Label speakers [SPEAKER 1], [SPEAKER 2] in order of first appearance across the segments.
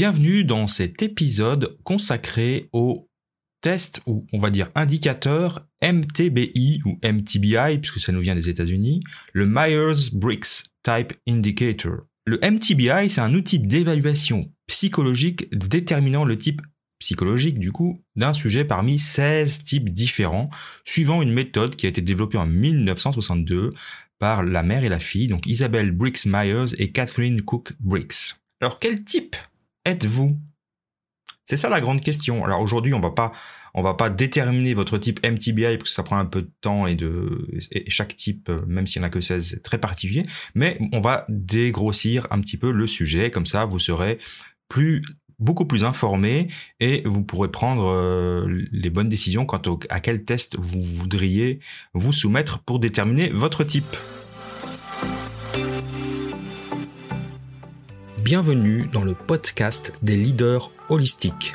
[SPEAKER 1] Bienvenue dans cet épisode consacré au test ou on va dire indicateur MTBI ou MTBI puisque ça nous vient des États-Unis, le Myers-Briggs Type Indicator. Le MTBI, c'est un outil d'évaluation psychologique déterminant le type psychologique du coup d'un sujet parmi 16 types différents suivant une méthode qui a été développée en 1962 par la mère et la fille, donc Isabelle Briggs Myers et Catherine Cook Briggs. Alors quel type êtes-vous? C'est ça la grande question. Alors aujourd'hui, on va pas on va pas déterminer votre type MTBI parce que ça prend un peu de temps et de chaque type euh, même s'il n'y en a que 16 c'est très particulier, mais on va dégrossir un petit peu le sujet comme ça vous serez plus beaucoup plus informé et vous pourrez prendre euh, les bonnes décisions quant à quel test vous voudriez vous soumettre pour déterminer votre type. Bienvenue dans le podcast des leaders holistiques.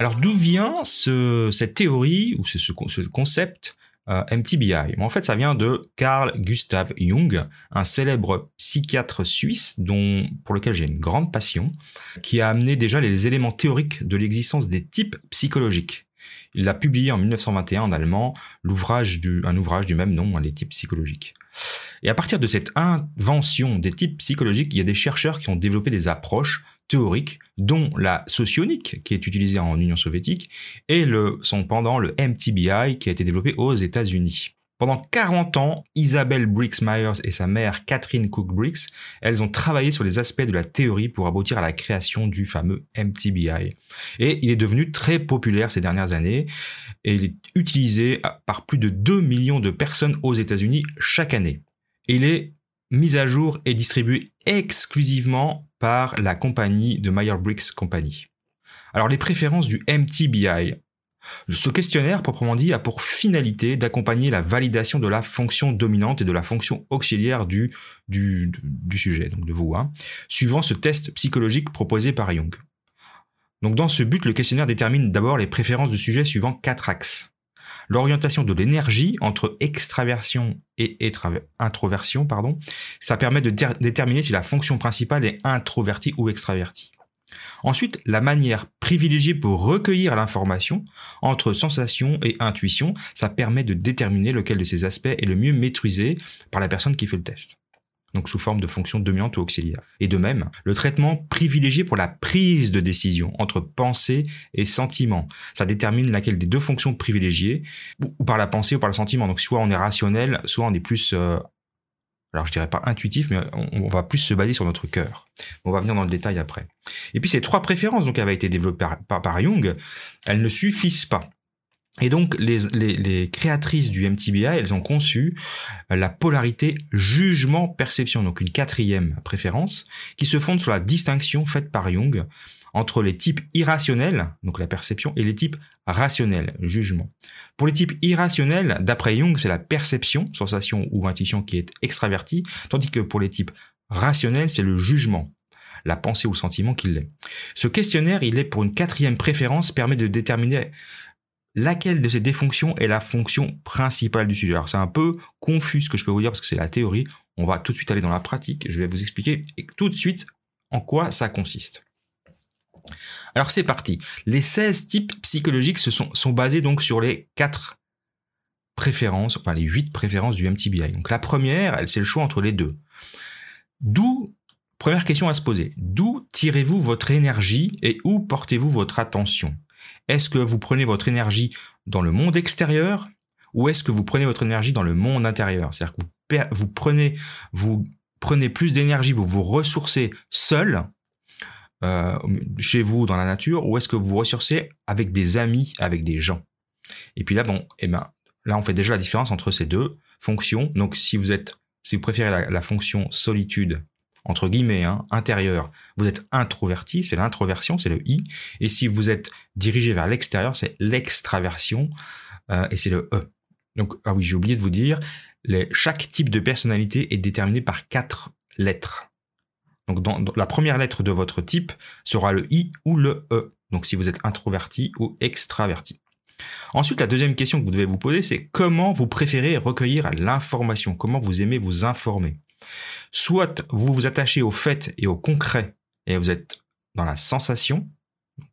[SPEAKER 1] Alors d'où vient cette théorie ou ce, ce concept euh, MTBI En fait, ça vient de Carl Gustav Jung, un célèbre psychiatre suisse dont pour lequel j'ai une grande passion, qui a amené déjà les éléments théoriques de l'existence des types psychologiques. Il a publié en 1921 en allemand un ouvrage du même nom, hein, les types psychologiques. Et à partir de cette invention des types psychologiques, il y a des chercheurs qui ont développé des approches théoriques, dont la socionique, qui est utilisée en Union soviétique, et le, son pendant, le MTBI, qui a été développé aux États-Unis. Pendant 40 ans, Isabelle Briggs Myers et sa mère Catherine Cook Briggs, elles ont travaillé sur les aspects de la théorie pour aboutir à la création du fameux MTBI. Et il est devenu très populaire ces dernières années et il est utilisé par plus de 2 millions de personnes aux États-Unis chaque année. Il est mis à jour et distribué exclusivement par la compagnie de Meyer-Briggs Company. Alors les préférences du MTBI. Ce questionnaire, proprement dit, a pour finalité d'accompagner la validation de la fonction dominante et de la fonction auxiliaire du, du, du sujet, donc de vous, hein, suivant ce test psychologique proposé par Jung. Donc dans ce but, le questionnaire détermine d'abord les préférences du sujet suivant quatre axes l'orientation de l'énergie entre extraversion et introversion, ça permet de déterminer si la fonction principale est introvertie ou extravertie. Ensuite, la manière privilégiée pour recueillir l'information entre sensation et intuition, ça permet de déterminer lequel de ces aspects est le mieux maîtrisé par la personne qui fait le test donc sous forme de fonction dominante ou auxiliaire. Et de même, le traitement privilégié pour la prise de décision entre pensée et sentiment. Ça détermine laquelle des deux fonctions privilégiées, ou, par la pensée ou par le sentiment. Donc soit on est rationnel, soit on est plus... Euh, alors je dirais pas intuitif, mais on, va plus se baser sur notre cœur. On va venir dans le détail après. Et puis ces trois préférences donc avaient été développées par, par Jung, elles ne suffisent pas. Et donc, les, créatrices du MTBI, elles ont conçu la polarité jugement-perception, donc une quatrième préférence, qui se fonde sur la distinction faite par Jung entre les types irrationnels, donc la perception, et les types rationnels, jugement. Pour les types irrationnels, d'après Jung, c'est la perception, sensation ou intuition qui est extravertie, tandis que pour les types rationnels, c'est le jugement, la pensée ou le sentiment qui l'est. Ce questionnaire, il est pour une quatrième préférence, permet de déterminer laquelle de ces deux fonctions est la fonction principale du sujet. Alors c'est un peu confus ce que je peux vous dire parce que c'est la théorie. On va tout de suite aller dans la pratique. Je vais vous expliquer tout de suite en quoi ça consiste. Alors c'est parti. Les 16 types psychologiques se sont, basés donc sur les 4 préférences, enfin les 8 préférences du MTBI. Donc la première, c'est le choix entre les deux. D'où, première question à se poser, d'où tirez-vous votre énergie et où portez-vous votre attention? Est-ce que vous prenez votre énergie dans le monde extérieur ou est-ce que vous prenez votre énergie dans le monde intérieur? C'est-à-dire que vous, prenez, vous prenez plus d'énergie, vous vous ressourcez seul euh, chez vous dans la nature ou est-ce que vous vous ressourcez avec des amis, avec des gens? Et puis là, bon, eh ben, là on fait déjà la différence entre ces deux fonctions. Donc si vous êtes, si vous préférez la fonction solitude entre guillemets, hein, intérieur, vous êtes introverti, c'est l'introversion, c'est le I. Et si vous êtes dirigé vers l'extérieur, c'est l'extraversion, euh, et c'est le E. Donc, ah oui, j'ai oublié de vous dire, chaque type de personnalité est déterminé par quatre lettres. Donc, la première lettre de votre type sera le I ou le E. Donc, si vous êtes introverti ou extraverti. Ensuite, la deuxième question que vous devez vous poser, c'est comment vous préférez recueillir l'information, comment vous aimez vous informer? Soit vous vous attachez au fait et au concret et vous êtes dans la sensation,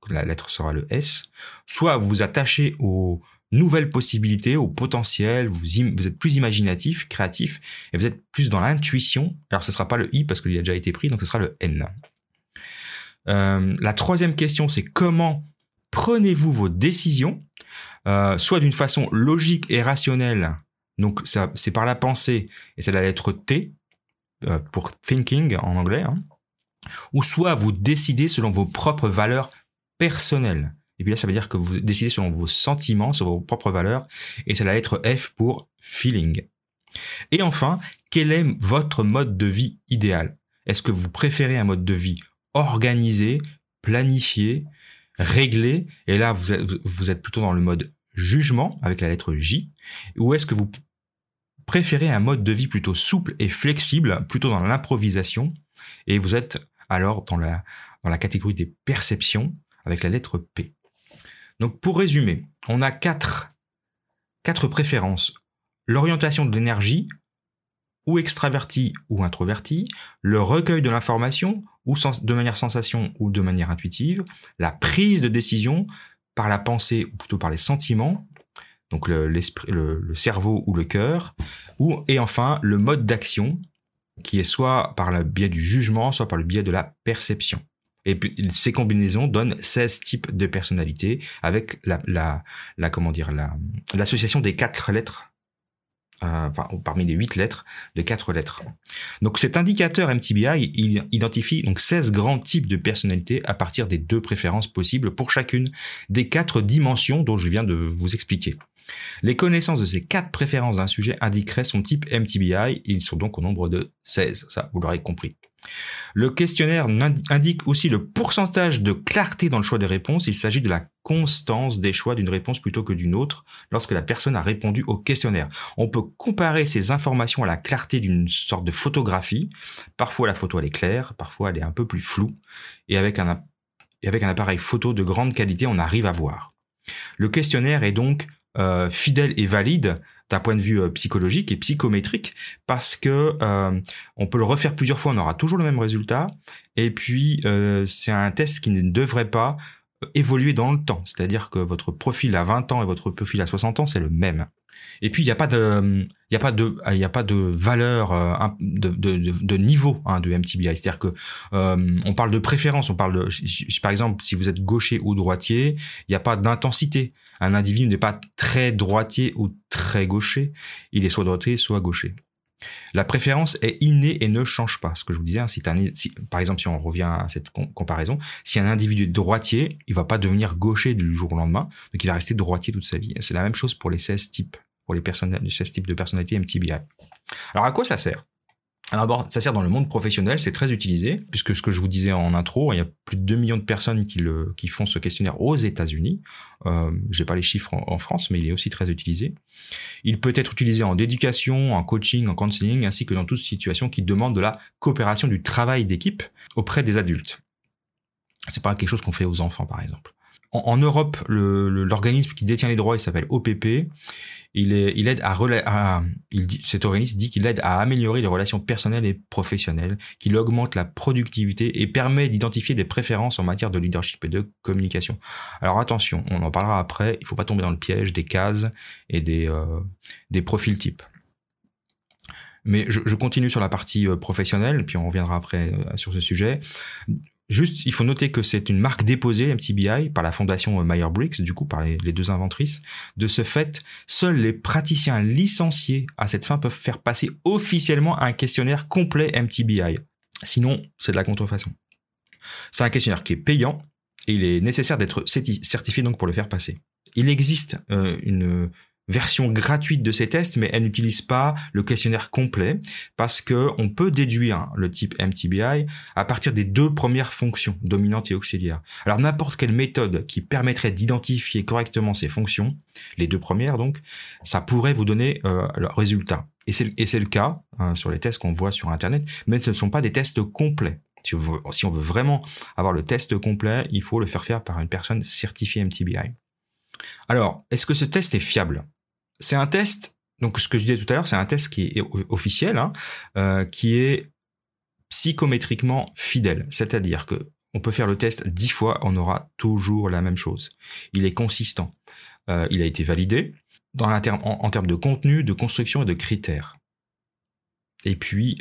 [SPEAKER 1] la lettre sera le S, soit vous vous attachez aux nouvelles possibilités, au potentiel, vous, êtes plus imaginatif, créatif, et vous êtes plus dans l'intuition. Alors ce sera pas le I parce qu'il a déjà été pris, donc ce sera le N. Euh, la troisième question, c'est comment prenez-vous vos décisions, euh, soit d'une façon logique et rationnelle, donc c'est par la pensée, et c'est la lettre T, pour thinking en anglais, hein. ou soit vous décidez selon vos propres valeurs personnelles. Et puis là, ça veut dire que vous décidez selon vos sentiments, sur vos propres valeurs, et c'est la lettre F pour feeling. Et enfin, quel est votre mode de vie idéal? Est-ce que vous préférez un mode de vie organisé, planifié, réglé, et là vous êtes plutôt dans le mode jugement avec la lettre J, ou est-ce que vous préférez un mode de vie plutôt souple et flexible, plutôt dans l'improvisation, et vous êtes alors dans la, catégorie des perceptions avec la lettre P. Donc pour résumer, on a quatre, quatre préférences. L'orientation de l'énergie, ou extraverti ou introverti, le recueil de l'information, ou de manière sensation ou de manière intuitive, la prise de décision par la pensée ou plutôt par les sentiments, donc le, le, cerveau ou le cœur, ou et enfin le mode d'action qui est soit par le biais du jugement, soit par le biais de la perception. Et ces combinaisons donnent 16 types de personnalités avec la, la, comment dire, l'association des quatre lettres euh, enfin, parmi les huit lettres, de quatre lettres. Donc cet indicateur MTBI, identifie donc 16 grands types de personnalités à partir des deux préférences possibles pour chacune des quatre dimensions dont je viens de vous expliquer. Les connaissances de ces quatre préférences d'un sujet indiqueraient son type MTBI, ils sont donc au nombre de 16, ça vous l'aurez compris. Le questionnaire indique aussi le pourcentage de clarté dans le choix des réponses. Il s'agit de la constance des choix d'une réponse plutôt que d'une autre lorsque la personne a répondu au questionnaire. On peut comparer ces informations à la clarté d'une sorte de photographie. Parfois la photo est claire, parfois elle est un peu plus floue. Et avec un appareil photo de grande qualité, on arrive à voir. Le questionnaire est donc euh, fidèle et valide d'un point de vue euh, psychologique et psychométrique parce que euh, on peut le refaire plusieurs fois, on aura toujours le même résultat. Et puis c'est un test qui ne devrait pas évoluer dans le temps, c'est-à-dire que votre profil à 20 ans et votre profil à 60 ans c'est le même. Et puis il n'y a pas de, il a pas de, il a pas de valeur, de, de, de, niveau hein, de MTBI. C'est-à-dire que on parle de préférence, on parle de, par exemple, si vous êtes gaucher ou droitier, il n'y a pas d'intensité un individu n'est pas très droitier ou très gaucher, il est soit droitier, soit gaucher. La préférence est innée et ne change pas. Ce que je vous disais, hein, si, par exemple, si on revient à cette comparaison, si un individu est droitier, il va pas devenir gaucher du jour au lendemain, donc il va rester droitier toute sa vie. C'est la même chose pour les 16 types, pour les, les 16 types de personnalités MTBI. Alors à quoi ça sert? Alors ça sert dans le monde professionnel, c'est très utilisé, puisque ce que je vous disais en intro, il y a plus de 2 millions de personnes qui, le, qui font ce questionnaire aux États-Unis. Euh, Je n'ai pas les chiffres en, France, mais il est aussi très utilisé. Il peut être utilisé en éducation, en coaching, en counseling, ainsi que dans toute situation qui demande de la coopération du travail d'équipe auprès des adultes. C'est pas quelque chose qu'on fait aux enfants, par exemple. En, Europe, l'organisme qui détient les droits, s'appelle OPP il, aide à, cet organisme dit qu'il aide à améliorer les relations personnelles et professionnelles, qu'il augmente la productivité et permet d'identifier des préférences en matière de leadership et de communication. Alors attention, on en parlera après, il faut pas tomber dans le piège des cases et des, euh, des profils types. Mais je, je, continue sur la partie euh, professionnelle, puis on reviendra après euh, sur ce sujet. Juste, il faut noter que c'est une marque déposée, MTBI, par la fondation Meyer-Briggs, du coup, par les, deux inventrices. De ce fait, seuls les praticiens licenciés à cette fin peuvent faire passer officiellement un questionnaire complet MTBI. Sinon, c'est de la contrefaçon. C'est un questionnaire qui est payant et il est nécessaire d'être certifié donc pour le faire passer. Il existe euh, une version gratuite de ces tests, mais elle n'utilise pas le questionnaire complet parce que on peut déduire le type MTBI à partir des deux premières fonctions, dominantes et auxiliaires. Alors n'importe quelle méthode qui permettrait d'identifier correctement ces fonctions, les deux premières donc, ça pourrait vous donner euh, le résultat. Et c'est le cas hein, sur les tests qu'on voit sur Internet, mais ce ne sont pas des tests complets. Si on, veut, si on veut vraiment avoir le test complet, il faut le faire faire par une personne certifiée MTBI. Alors, est-ce que ce test est fiable? C'est un test, donc ce que je disais tout à l'heure, c'est un test qui est officiel, hein, euh, qui est psychométriquement fidèle. C'est-à-dire que on peut faire le test dix fois, on aura toujours la même chose. Il est consistant. Euh, il a été validé dans en, en, termes de contenu, de construction et de critères. Et puis,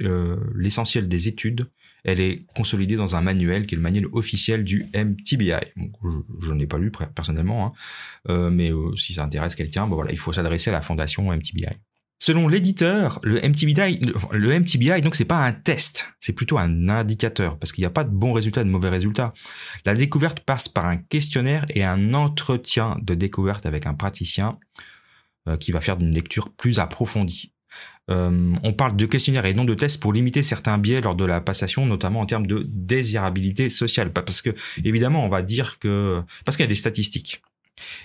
[SPEAKER 1] l'essentiel des études elle est consolidée dans un manuel qui est le manuel officiel du MTBI. je, n'ai pas lu personnellement, hein. euh, mais euh, si ça intéresse quelqu'un, voilà, il faut s'adresser à la fondation MTBI. Selon l'éditeur, le MTBI, le MTBI, donc pas un test, c'est plutôt un indicateur parce qu'il n'y a pas de bons résultats et de mauvais résultats. La découverte passe par un questionnaire et un entretien de découverte avec un praticien euh, qui va faire une lecture plus approfondie. Euh, on parle de questionnaires et non de tests pour limiter certains biais lors de la passation, notamment en termes de désirabilité sociale. Parce que, évidemment, on va dire que... Parce qu'il y a des statistiques.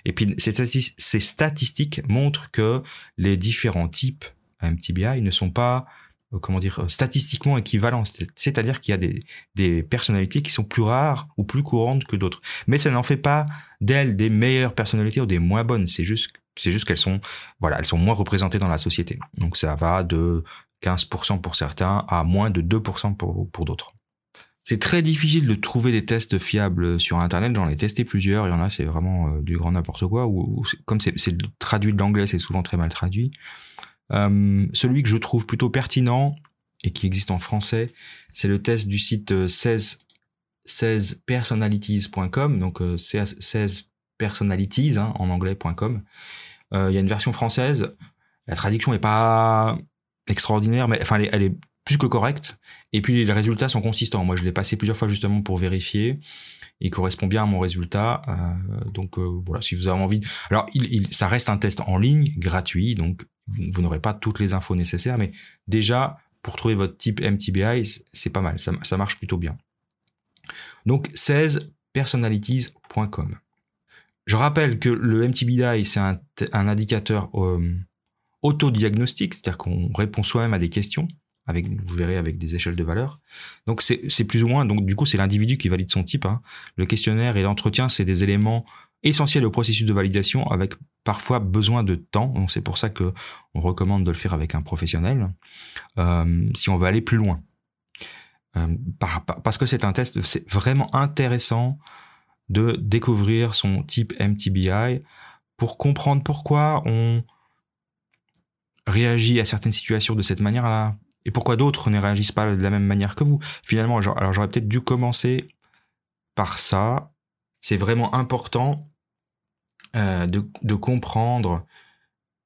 [SPEAKER 1] Et puis, ces statistiques montrent que les différents types MTBI ne sont pas euh, comment dire, statistiquement équivalents. C'est-à-dire qu'il y a des, des personnalités qui sont plus rares ou plus courantes que d'autres. Mais ça n'en fait pas d'elles des meilleures personnalités ou des moins bonnes. C'est juste c'est juste qu'elles sont, voilà, elles sont moins représentées dans la société. Donc ça va de 15% pour certains à moins de 2% pour, pour d'autres. C'est très difficile de trouver des tests fiables sur Internet. J'en ai testé plusieurs. Il y en a, c'est vraiment euh, du grand n'importe quoi. Ou, comme c'est traduit de l'anglais, c'est souvent très mal traduit. Euh, celui que je trouve plutôt pertinent et qui existe en français, c'est le test du site 16, euh, 16personalities.com. Donc 16 personalities hein, en anglais.com. Euh, il y a une version française. La traduction n'est pas extraordinaire, mais enfin elle est, plus que correcte. Et puis les résultats sont consistants. Moi, je l'ai passé plusieurs fois justement pour vérifier. Il correspond bien à mon résultat. Euh, donc euh, voilà, si vous avez envie. Alors, ça reste un test en ligne, gratuit, donc vous, n'aurez pas toutes les infos nécessaires, mais déjà pour trouver votre type MTBI, c'est pas mal. Ça, ça marche plutôt bien. Donc 16personalities.com. Je rappelle que le MTBI, c'est un, indicateur euh, autodiagnostique, c'est-à-dire qu'on répond soi-même à des questions, avec, vous verrez, avec des échelles de valeur. Donc c'est plus ou moins, donc du coup c'est l'individu qui valide son type. Hein. Le questionnaire et l'entretien, c'est des éléments essentiels au processus de validation, avec parfois besoin de temps. C'est pour ça que on recommande de le faire avec un professionnel, euh, si on veut aller plus loin. Euh, parce que c'est un test, c'est vraiment intéressant de découvrir son type MTBI pour comprendre pourquoi on réagit à certaines situations de cette manière-là et pourquoi d'autres ne réagissent pas de la même manière que vous. Finalement, alors j'aurais peut-être dû commencer par ça. C'est vraiment important euh, de, comprendre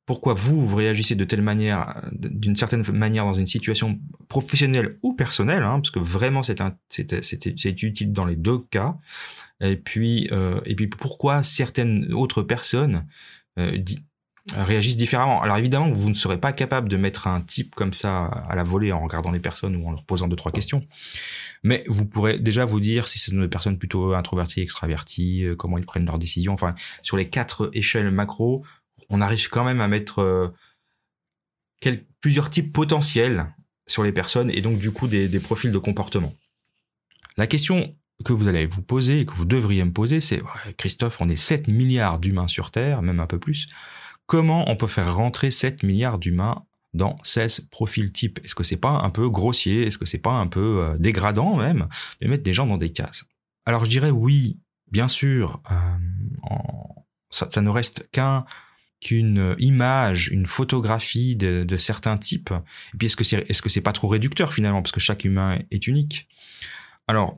[SPEAKER 1] pourquoi vous, vous réagissez de telle manière, d'une certaine manière dans une situation professionnelle ou personnelle, hein, parce que vraiment c'est utile dans les deux cas. Et puis, euh, et puis pourquoi certaines autres personnes euh, réagissent différemment? Alors évidemment, vous ne serez pas capable de mettre un type comme ça à la volée en regardant les personnes ou en leur posant deux trois questions, mais vous pourrez déjà vous dire si c'est une personne plutôt introvertie, extravertie, euh, comment ils prennent leurs décisions. Enfin, sur les quatre échelles macro, on arrive quand même à mettre euh, plusieurs types potentiels sur les personnes et donc du coup des, profils de comportement. La question que vous allez vous poser et que vous devriez me poser, c'est Christophe, on est 7 milliards d'humains sur Terre, même un peu plus. Comment on peut faire rentrer 7 milliards d'humains dans 16 profils types? Est-ce que c'est pas un peu grossier? Est-ce que c'est pas un peu euh, dégradant même de mettre des gens dans des cases? Alors je dirais oui, bien sûr. Euh, ça, ne reste qu'un qu'une image, une photographie de, certains types. Et puis est-ce que c'est est-ce que pas trop réducteur finalement parce que chaque humain est unique? Alors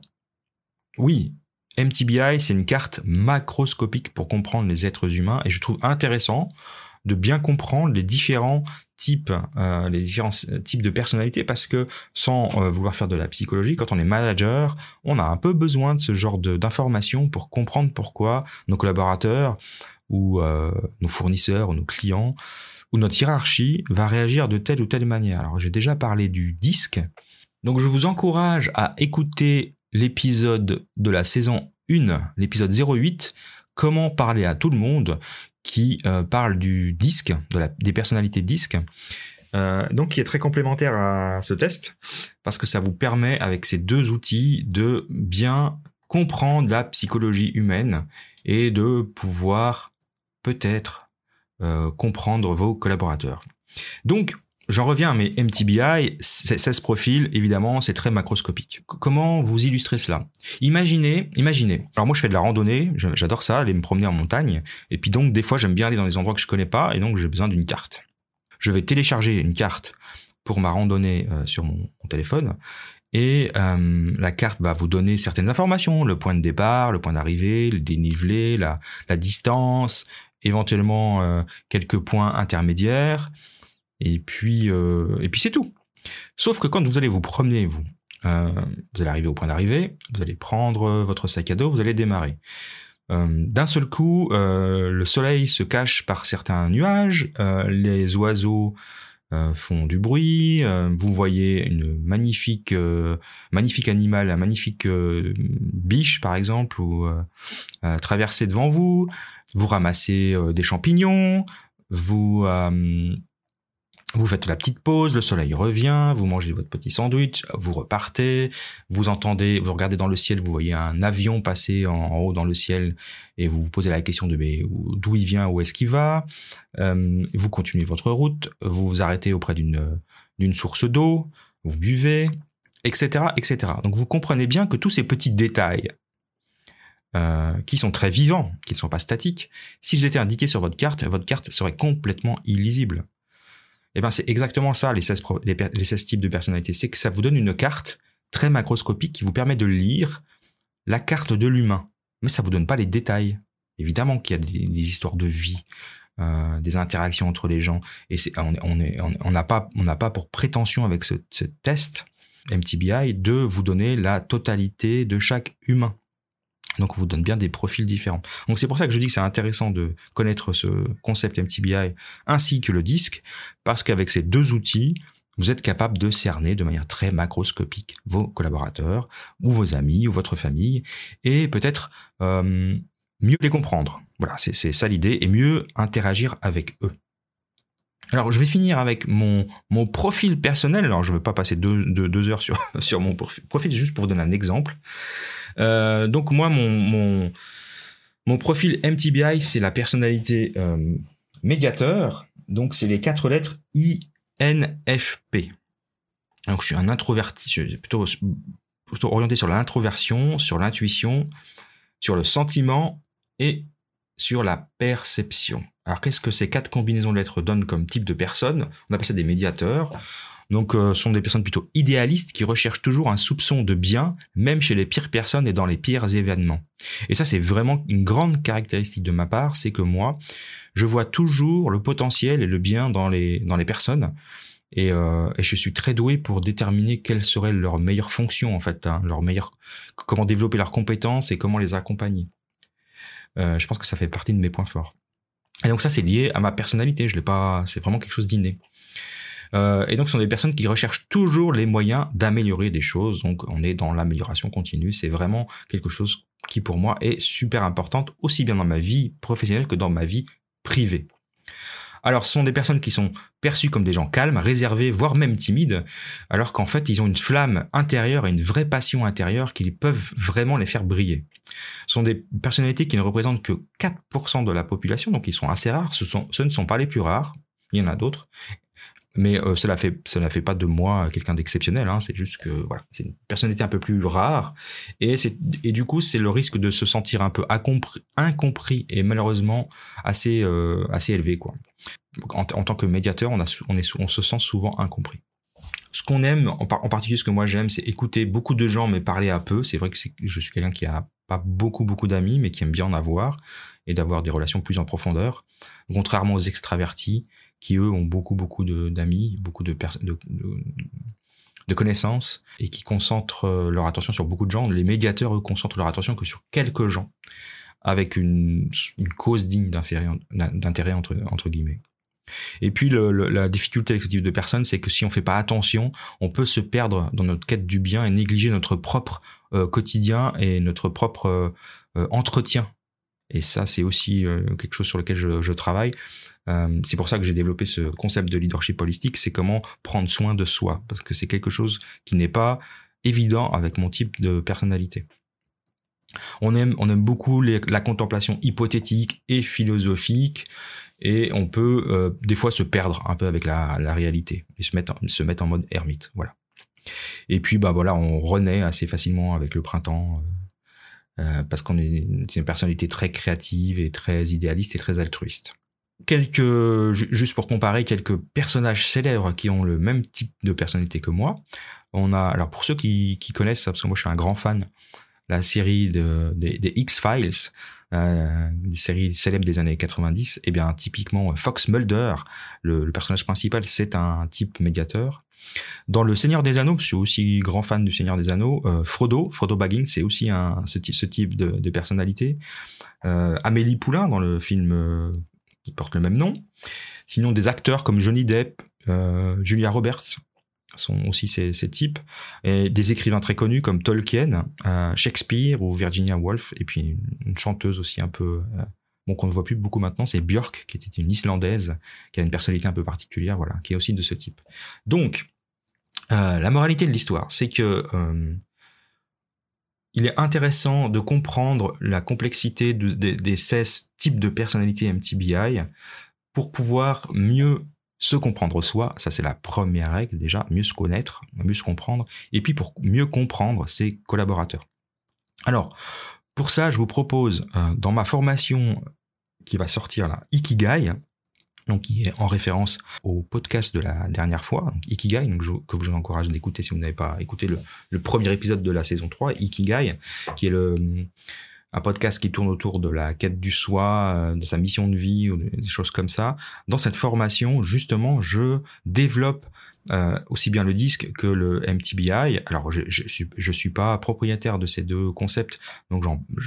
[SPEAKER 1] oui, MTBI, c'est une carte macroscopique pour comprendre les êtres humains et je trouve intéressant de bien comprendre les différents types, euh, les différents types de personnalités parce que sans euh, vouloir faire de la psychologie, quand on est manager, on a un peu besoin de ce genre d'informations pour comprendre pourquoi nos collaborateurs ou euh, nos fournisseurs ou nos clients ou notre hiérarchie va réagir de telle ou telle manière. Alors j'ai déjà parlé du disque, donc je vous encourage à écouter l'épisode de la saison 1, l'épisode 08, comment parler à tout le monde, qui euh, parle du disque, des personnalités disque. Euh, donc qui est très complémentaire à ce test parce que ça vous permet avec ces deux outils de bien comprendre la psychologie humaine et de pouvoir peut-être euh, comprendre vos collaborateurs. Donc J'en reviens mes MTBI, 16 profils, évidemment, c'est très macroscopique. Comment vous illustrez cela? Imaginez, imaginez. Alors moi, je fais de la randonnée, j'adore ça, aller me promener en montagne, et puis donc des fois, j'aime bien aller dans des endroits que je connais pas, et donc j'ai besoin d'une carte. Je vais télécharger une carte pour ma randonnée euh, sur mon, téléphone, et euh, la carte va vous donner certaines informations, le point de départ, le point d'arrivée, le dénivelé, la, la distance, éventuellement euh, quelques points intermédiaires. Et puis, euh, et puis c'est tout. Sauf que quand vous allez vous promener, vous, euh, vous allez arriver au point d'arrivée, vous allez prendre votre sac à dos, vous allez démarrer. Euh, D'un seul coup, euh, le soleil se cache par certains nuages, euh, les oiseaux euh, font du bruit, vous voyez une magnifique, magnifique animal, un magnifique biche par exemple, ou traverser devant vous, vous ramassez des champignons, vous vous faites la petite pause, le soleil revient, vous mangez votre petit sandwich, vous repartez, vous entendez, vous regardez dans le ciel, vous voyez un avion passer en, haut dans le ciel et vous vous posez la question de d'où il vient, où est-ce qu'il va? Euh, vous continuez votre route, vous vous arrêtez auprès d'une source d'eau, vous buvez, etc., etc. Donc vous comprenez bien que tous ces petits détails euh, qui sont très vivants, qui ne sont pas statiques, s'ils étaient indiqués sur votre carte, votre carte serait complètement illisible. Eh ben, c'est exactement ça, les 16, les, 16 types de personnalités. C'est que ça vous donne une carte très macroscopique qui vous permet de lire la carte de l'humain. Mais ça vous donne pas les détails. Évidemment qu'il y a des, histoires de vie, euh, des interactions entre les gens. Et on n'a pas, pour prétention avec ce test MTBI de vous donner la totalité de chaque humain. Donc on vous donne bien des profils différents. Donc c'est pour ça que je dis que c'est intéressant de connaître ce concept MTBI ainsi que le disque, parce qu'avec ces deux outils, vous êtes capable de cerner de manière très macroscopique vos collaborateurs ou vos amis ou votre famille et peut-être euh, mieux les comprendre. Voilà, c'est ça l'idée et mieux interagir avec eux. Alors, je vais finir avec mon, mon profil personnel. Alors, je ne vais pas passer deux, heures sur, sur mon profil, juste pour vous donner un exemple. Euh, donc, moi, mon, mon, mon profil MTBI, c'est la personnalité euh, médiateur. Donc, c'est les quatre lettres INFP. Donc, je suis un introverti, je suis plutôt, plutôt orienté sur l'introversion, sur l'intuition, sur le sentiment et sur la perception. Alors qu'est-ce que ces quatre combinaisons de lettres donnent comme type de personne On appelle ça des médiateurs. Donc euh, sont des personnes plutôt idéalistes qui recherchent toujours un soupçon de bien, même chez les pires personnes et dans les pires événements. Et ça c'est vraiment une grande caractéristique de ma part, c'est que moi, je vois toujours le potentiel et le bien dans les, dans les personnes. Et, euh, et, je suis très doué pour déterminer quelle serait leur meilleure fonction en fait, hein, leur meilleure, comment développer leurs compétences et comment les accompagner. Euh, je pense que ça fait partie de mes points forts. Et donc ça, c'est lié à ma personnalité. Je l'ai pas. C'est vraiment quelque chose d'inné. Euh, et donc, ce sont des personnes qui recherchent toujours les moyens d'améliorer des choses. Donc, on est dans l'amélioration continue. C'est vraiment quelque chose qui, pour moi, est super importante, aussi bien dans ma vie professionnelle que dans ma vie privée. Alors, ce sont des personnes qui sont perçues comme des gens calmes, réservés, voire même timides, alors qu'en fait, ils ont une flamme intérieure et une vraie passion intérieure qui peuvent vraiment les faire briller. Ce sont des personnalités qui ne représentent que 4% de la population, donc ils sont assez rares. Ce, ce ne sont pas les plus rares, il y en a d'autres. Mais euh, cela fait fait pas de moi quelqu'un d'exceptionnel. Hein. c'est juste que voilà, c'est une personnalité un peu plus rare et c'est et du coup c'est le risque de se sentir un peu incompris, et malheureusement assez euh, assez élevé quoi. En, en, tant que médiateur, on a on est on se sent souvent incompris. ce qu'on aime, en, particulier ce que moi j'aime, c'est écouter beaucoup de gens mais parler à peu. C'est vrai que je suis quelqu'un qui a pas beaucoup beaucoup d'amis mais qui aime bien en avoir et d'avoir des relations plus en profondeur. Contrairement aux extravertis qui eux ont beaucoup beaucoup d'amis, beaucoup de, de, de, connaissances et qui concentrent euh, leur attention sur beaucoup de gens. Les médiateurs eux concentrent leur attention que sur quelques gens avec une, une cause digne d'intérêt entre, entre guillemets. Et puis la difficulté avec ce type de personnes, c'est que si on fait pas attention, on peut se perdre dans notre quête du bien et négliger notre propre euh, quotidien et notre propre euh, euh, entretien. Et ça, c'est aussi quelque chose sur lequel je, je travaille. c'est pour ça que j'ai développé ce concept de leadership holistique, c'est comment prendre soin de soi, parce que c'est quelque chose qui n'est pas évident avec mon type de personnalité. On aime, on aime beaucoup la contemplation hypothétique et philosophique, et on peut euh, des fois se perdre un peu avec la, réalité et se mettre, se mettre en mode ermite. Voilà. Et puis bah voilà, on renaît assez facilement avec le printemps euh, euh, parce qu'on est une personnalité très créative et très idéaliste et très altruiste. Quelques, juste pour comparer, quelques personnages célèbres qui ont le même type de personnalité que moi. On a, alors pour ceux qui, connaissent, parce que moi je suis un grand fan, la série de, des X-Files, euh, des séries célèbres des années 90, eh bien typiquement Fox Mulder, le, personnage principal, c'est un type médiateur. Dans Le Seigneur des Anneaux, je suis aussi grand fan du Seigneur des Anneaux, euh, Frodo, Frodo Baggins, c'est aussi un, ce, type, de, personnalité. Euh, Amélie Poulain dans le film euh, qui porte le même nom. Sinon des acteurs comme Johnny Depp, euh, Julia Roberts, sont aussi ces, types, et des écrivains très connus comme Tolkien, euh, Shakespeare ou Virginia Woolf, et puis une chanteuse aussi un peu, euh, bon qu'on ne voit plus beaucoup maintenant, c'est Björk, qui était une Islandaise, qui a une personnalité un peu particulière, voilà, qui est aussi de ce type. Donc, euh, la moralité de l'histoire, c'est que il est intéressant de comprendre la complexité de, des 16 types de personnalités MTBI pour pouvoir mieux se comprendre soi, ça c'est la première règle déjà, mieux se connaître, mieux se comprendre, et puis pour mieux comprendre ses collaborateurs. Alors, pour ça, je vous propose euh, dans ma formation qui va sortir là, Ikigai, donc qui est en référence au podcast de la dernière fois, Ikigai, donc que je vous encourage d'écouter si vous n'avez pas écouté le, le, premier épisode de la saison 3, Ikigai, qui est le un podcast qui tourne autour de la quête du soi, euh, de sa mission de vie ou des choses comme ça. Dans cette formation, justement, je développe euh, aussi bien le disque que le MTBI. Alors, je, je, suis, je suis pas propriétaire de ces deux concepts, donc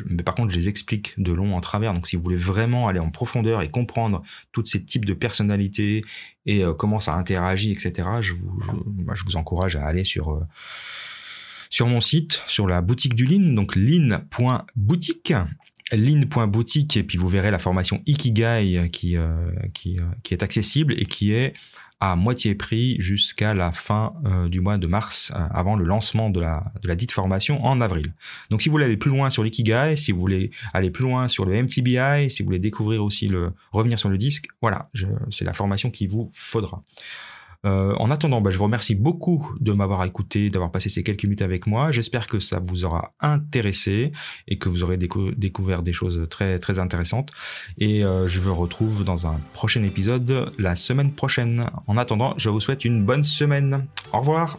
[SPEAKER 1] mais par contre, je les explique de long en travers. Donc, si vous voulez vraiment aller en profondeur et comprendre tous ces types de personnalités et euh, comment ça interagit, etc., je vous, je, je vous encourage à aller sur sur mon site, sur la boutique du Lean, donc lean.boutique lean.boutique et puis vous verrez la formation Ikigai qui, euh, qui, euh, qui est accessible et qui est à moitié prix jusqu'à la fin euh, du mois de mars, avant le lancement de la, de la dite formation en avril. Donc si vous voulez aller plus loin sur l'Ikigai, si vous voulez aller plus loin sur le MTBI, si vous voulez découvrir aussi le revenir sur le disque, voilà, c'est la formation qu'il vous faudra. Euh, en attendant, bah, je vous remercie beaucoup de m'avoir écouté, d'avoir passé ces quelques minutes avec moi. J'espère que ça vous aura intéressé et que vous aurez découvert des choses très très intéressantes. Et euh, je vous retrouve dans un prochain épisode la semaine prochaine. En attendant, je vous souhaite une bonne semaine. Au revoir.